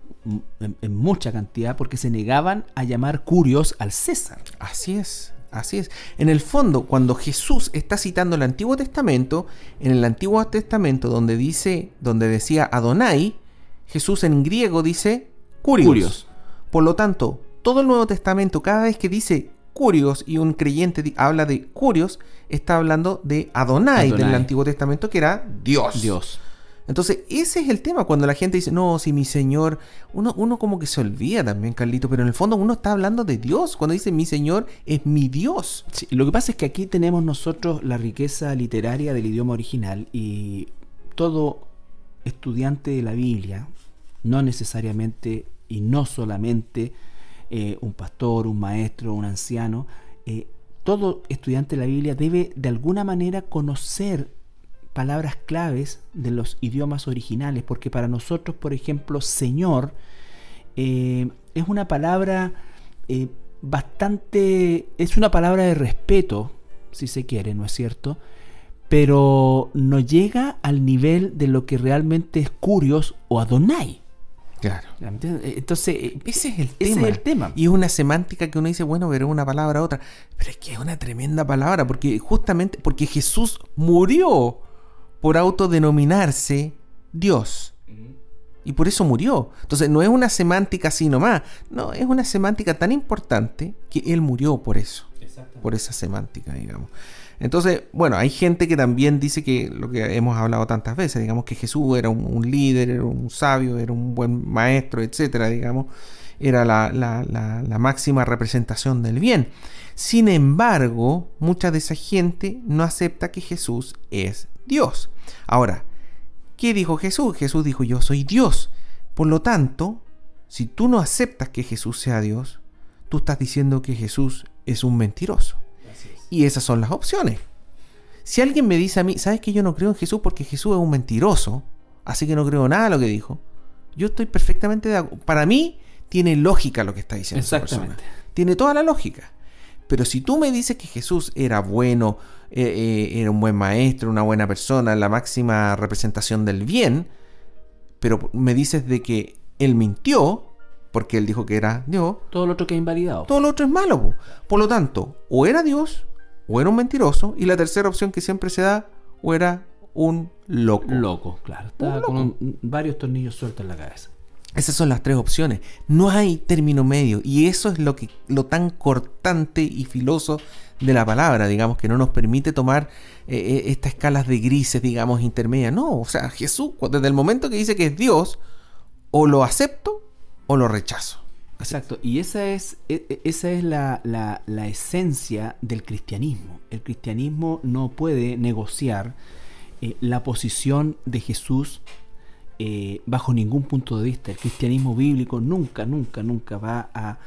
en, mucha cantidad porque se negaban a llamar curios al César. Así es, así es. En el fondo, cuando Jesús está citando el Antiguo Testamento, en el Antiguo Testamento donde dice, donde decía Adonai, Jesús en griego dice curios. curios. Por lo tanto, todo el Nuevo Testamento, cada vez que dice Curios y un creyente habla de Curios, está hablando de Adonai, del Antiguo Testamento, que era Dios. Dios. Entonces, ese es el tema cuando la gente dice, no, si mi Señor, uno, uno como que se olvida también, Carlito, pero en el fondo uno está hablando de Dios. Cuando dice mi Señor es mi Dios. lo que pasa es que aquí tenemos nosotros la riqueza literaria del idioma original y todo estudiante de la Biblia, no necesariamente y no solamente eh, un pastor, un maestro, un anciano, eh, todo estudiante de la Biblia debe de alguna manera conocer palabras claves de los idiomas originales, porque para nosotros, por ejemplo, Señor eh, es una palabra bastante, es una palabra de respeto, si se quiere, ¿no es cierto? Pero no llega al nivel de lo que realmente es Curios o Adonai. Claro. Entonces, eh, ese es el tema. es el tema. Y es una semántica que uno dice, bueno, pero una palabra a otra. Pero es que es una tremenda palabra, porque justamente, porque Jesús murió por autodenominarse Dios. Y por eso murió. Entonces no es una semántica así nomás. No, es una semántica tan importante que Él murió por eso. Por esa semántica, digamos. Entonces, bueno, hay gente que también dice que lo que hemos hablado tantas veces, digamos que Jesús era un, líder, era un sabio, era un buen maestro, etcétera, digamos, era la, máxima representación del bien. Sin embargo, mucha de esa gente no acepta que Jesús es Dios. Ahora, ¿qué dijo Jesús? Jesús dijo, yo soy Dios. Por lo tanto, si tú no aceptas que Jesús sea Dios, tú estás diciendo que Jesús es un mentiroso. Y esas son las opciones. Si alguien me dice a mí, ¿sabes que yo no creo en Jesús porque Jesús es un mentiroso? Así que no creo nada de lo que dijo. Yo estoy perfectamente de acuerdo. Para mí tiene lógica lo que está diciendo Exactamente. Esa persona. Tiene toda la lógica. Pero si tú me dices que Jesús era bueno, eh, eh, era un buen maestro, una buena persona, la máxima representación del bien, pero me dices de que él mintió, porque él dijo que era Dios. Todo lo otro que ha invalidado. Todo lo otro es malo. Por lo tanto, o era Dios o era un mentiroso, y la tercera opción que siempre se da, o era un loco. Loco, claro. Estaba con varios tornillos sueltos en la cabeza. Esas son las tres opciones. No hay término medio. Y eso es lo, que, lo tan cortante y filoso de la palabra, digamos, que no nos permite tomar eh, eh, estas escalas de grises, digamos, intermedias. No, o sea, Jesús, desde el momento que dice que es Dios, o lo acepto o lo rechazo. Exacto, y esa es, e, e, esa es la, esencia del cristianismo. El cristianismo no puede negociar eh, la posición de Jesús eh, bajo ningún punto de vista. El cristianismo bíblico nunca, nunca, nunca va a,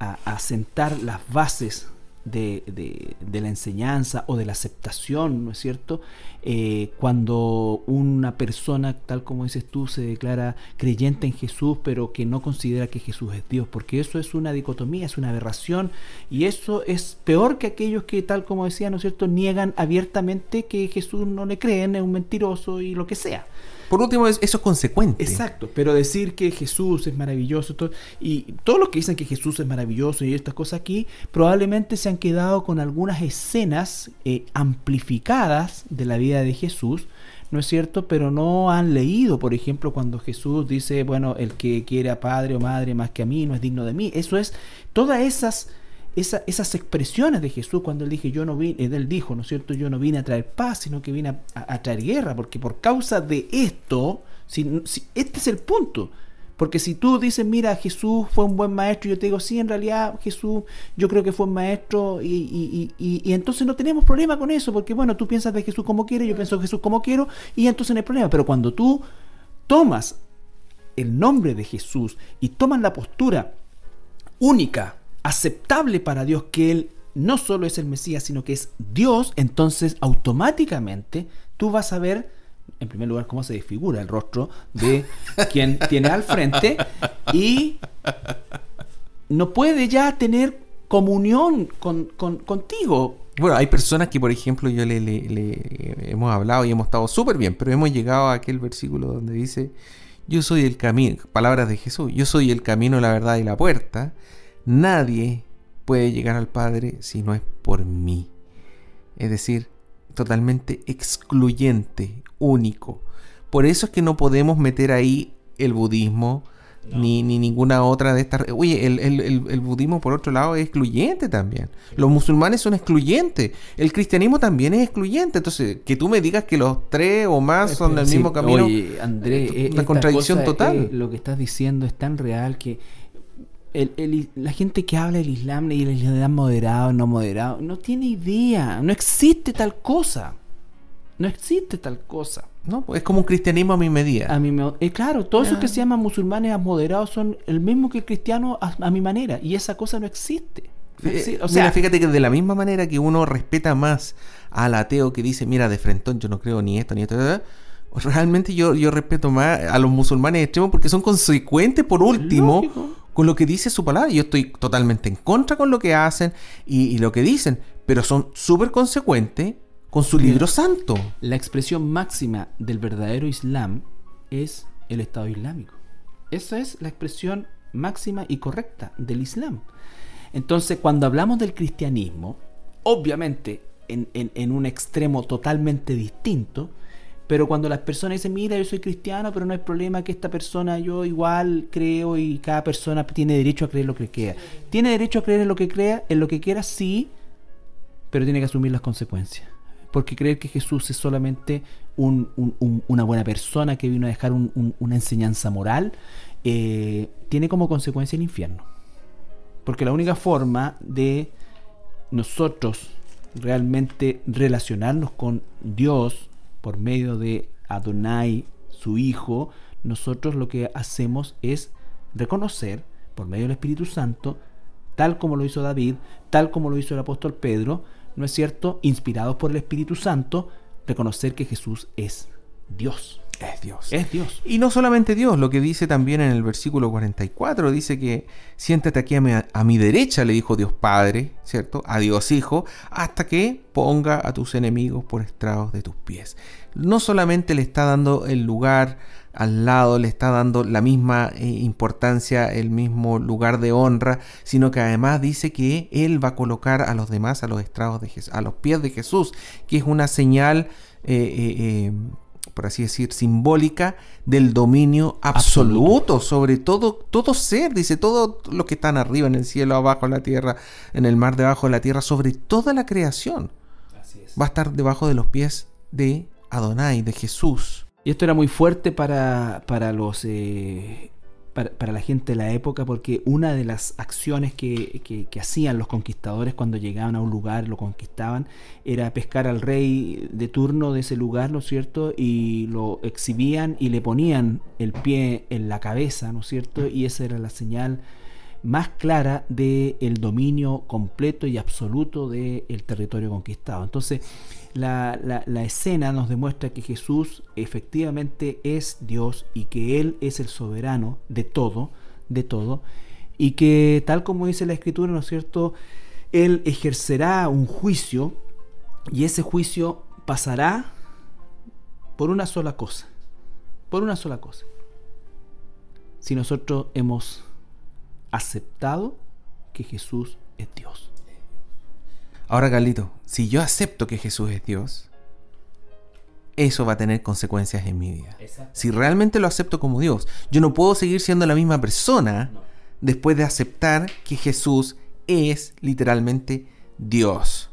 a sentar las bases de, la enseñanza o de la aceptación, ¿no es cierto? Eh, cuando una persona, tal como dices tú, se declara creyente en Jesús, pero que no considera que Jesús es Dios, porque eso es una dicotomía, es una aberración, y eso es peor que aquellos que, tal como decía, ¿no es cierto?, niegan abiertamente que Jesús no le creen, es un mentiroso y lo que sea. Por último, eso es consecuente. Exacto, pero decir que Jesús es maravilloso y todos los que dicen que Jesús es maravilloso y estas cosas aquí, probablemente se han quedado con algunas escenas eh, amplificadas de la vida de Jesús, ¿no es cierto? Pero no han leído, por ejemplo, cuando Jesús dice, bueno, el que quiere a padre o madre más que a mí no es digno de mí. Eso es, todas esas esas expresiones de Jesús cuando él dije yo no vine, él dijo, ¿no es cierto? Yo no vine a traer paz, sino que vine a, traer guerra, porque por causa de esto, si, este es el punto. Porque si tú dices, mira, Jesús fue un buen maestro, yo te digo, sí, en realidad Jesús, yo creo que fue un maestro, y, y, entonces no tenemos problema con eso, porque bueno, tú piensas de Jesús como quieres, yo pienso de Jesús como quiero, y entonces no hay problema. Pero cuando tú tomas el nombre de Jesús y tomas la postura única aceptable para Dios que Él no solo es el Mesías, sino que es Dios, entonces automáticamente tú vas a ver, en primer lugar, cómo se desfigura el rostro de [laughs] quien tiene al frente y no puede ya tener comunión con, contigo. Bueno, hay personas que, por ejemplo, yo le, le hemos hablado y hemos estado súper bien, pero hemos llegado a aquel versículo donde dice, yo soy el camino, palabras de Jesús, yo soy el camino, la verdad y la puerta. Nadie puede llegar al Padre si no es por mí. Es decir, totalmente excluyente, único. Por eso es que no podemos meter ahí el budismo, ni, ninguna otra de estas. Oye, el, budismo, por otro lado, es excluyente también. Los musulmanes son excluyentes. El cristianismo también es excluyente. Entonces, que tú me digas que los tres o más son del mismo camino. Oye, Andrés, es una contradicción total. lo que estás diciendo es tan real que la gente que habla del Islam y el Islam moderado, no moderado, no tiene idea. No existe tal cosa. No existe tal cosa. No, pues es como un cristianismo a mi medida. A mi, eh, claro, todos esos que se llaman musulmanes moderados son el mismo que el cristiano a, mi manera. Y esa cosa no existe. Eh, o sea, fíjate que de la misma manera que uno respeta más al ateo que dice, mira, de frentón yo no creo ni esto ni esto, realmente yo, yo respeto más a los musulmanes extremos porque son consecuentes por último con lo que dice su palabra. Yo estoy totalmente en contra con lo que hacen y, lo que dicen, pero son súper consecuentes con su libro santo. La expresión máxima del verdadero Islam es el Estado Islámico. Esa es la expresión máxima y correcta del Islam. Entonces, cuando hablamos del cristianismo, obviamente en, un extremo totalmente distinto, pero cuando las personas dicen, mira, yo soy cristiano, pero no hay problema que esta persona, yo igual creo y cada persona tiene derecho a creer lo que crea. Tiene derecho a creer en lo que crea, en lo que quiera, sí, pero tiene que asumir las consecuencias. Porque creer que Jesús es solamente una buena persona que vino a dejar una enseñanza moral, eh, tiene como consecuencia el infierno. Porque la única forma de nosotros realmente relacionarnos con Dios por medio de Adonai, su Hijo, nosotros lo que hacemos es reconocer por medio del Espíritu Santo, tal como lo hizo David, tal como lo hizo el apóstol Pedro, ¿no es cierto? Inspirados por el Espíritu Santo, reconocer que Jesús es Dios. Es Dios. Es Dios. Y no solamente Dios, lo que dice también en el versículo 44, dice que siéntate aquí a mi, derecha, le dijo Dios Padre, ¿cierto? A Dios Hijo, hasta que ponga a tus enemigos por estrados de tus pies. No solamente le está dando el lugar al lado, le está dando la misma eh, importancia, el mismo lugar de honra, sino que además dice que Él va a colocar a los demás a los estrados de Jesús, a los pies de Jesús, que es una señal eh, eh, por así decir, simbólica del dominio absoluto, sobre todo, todo ser, dice, todo lo que están arriba, en el cielo, abajo, en la tierra, en el mar, debajo de la tierra, sobre toda la creación. Va a estar debajo de los pies de Adonai, de Jesús. Y esto era muy fuerte para, para los eh, para, la gente de la época, porque una de las acciones que, hacían los conquistadores cuando llegaban a un lugar, lo conquistaban, era pescar al rey de turno de ese lugar, ¿no es cierto? Y lo exhibían y le ponían el pie en la cabeza, ¿no es cierto? Y esa era la señal más clara del el dominio completo y absoluto del territorio conquistado. Entonces, la, escena nos demuestra que Jesús efectivamente es Dios y que Él es el soberano de todo, de todo, y que tal como dice la Escritura, ¿no es cierto?, Él ejercerá un juicio y ese juicio pasará por una sola cosa, por una sola cosa. Si nosotros hemos aceptado que Jesús es Dios. Ahora, Carlito, si yo acepto que Jesús es Dios, eso va a tener consecuencias en mi vida. Si realmente lo acepto como Dios, yo no puedo seguir siendo la misma persona después de aceptar que Jesús es literalmente Dios.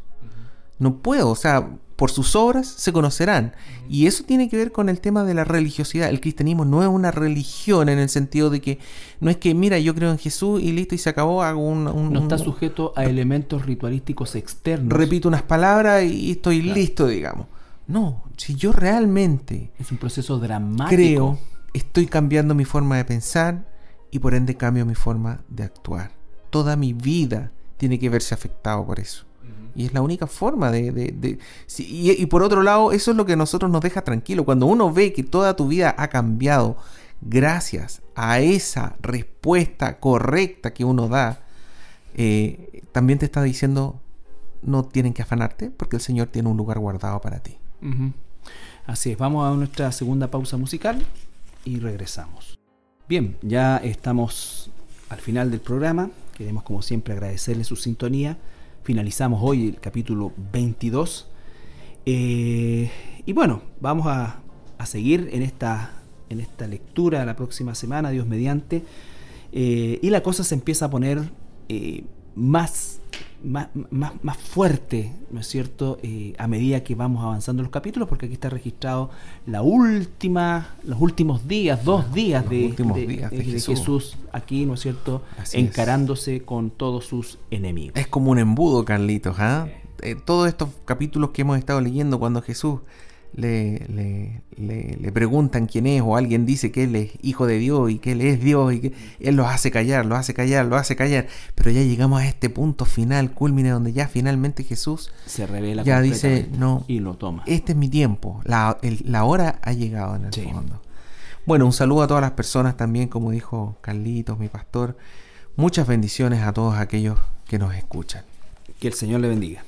No puedo, o sea, por sus obras se conocerán. Y eso tiene que ver con el tema de la religiosidad. El cristianismo no es una religión en el sentido de que no es que, mira, yo creo en Jesús y listo y se acabó, hago un... no está sujeto a elementos ritualísticos externos. Repito unas palabras y estoy listo, digamos. No, si yo realmente... Es un proceso dramático. Creo, estoy cambiando mi forma de pensar y por ende cambio mi forma de actuar. Toda mi vida tiene que verse afectado por eso. Y es la única forma de... y, por otro lado, eso es lo que a nosotros nos deja tranquilo. Cuando uno ve que toda tu vida ha cambiado gracias a esa respuesta correcta que uno da, eh, también te está diciendo, no tienen que afanarte porque el Señor tiene un lugar guardado para ti. Así es, vamos a nuestra segunda pausa musical y regresamos. Bien, ya estamos al final del programa. Queremos como siempre agradecerle su sintonía finalizamos hoy el capítulo 22. Eh, y bueno, vamos a, seguir en esta, en esta lectura la próxima semana, Dios mediante. Eh, y la cosa se empieza a poner eh, más más, más, fuerte, ¿no es cierto?, eh, a medida que vamos avanzando los capítulos, porque aquí está registrado la última, los últimos días, dos días, de, Jesús. aquí, ¿no es cierto?, encarándose con todos sus enemigos. Es como un embudo, Carlitos, ¿ah? Eh, todos estos capítulos que hemos estado leyendo cuando Jesús le, le, preguntan quién es o alguien dice que él es hijo de Dios y que él es Dios y que él los hace callar, los hace callar, los hace callar. Pero ya llegamos a este punto final, culmine, donde ya finalmente Jesús se revela. Ya dice, no, y lo toma. Este es mi tiempo, la, la hora ha llegado en el fondo. Bueno, un saludo a todas las personas también, como dijo Carlitos, mi pastor. Muchas bendiciones a todos aquellos que nos escuchan. Que el Señor le bendiga.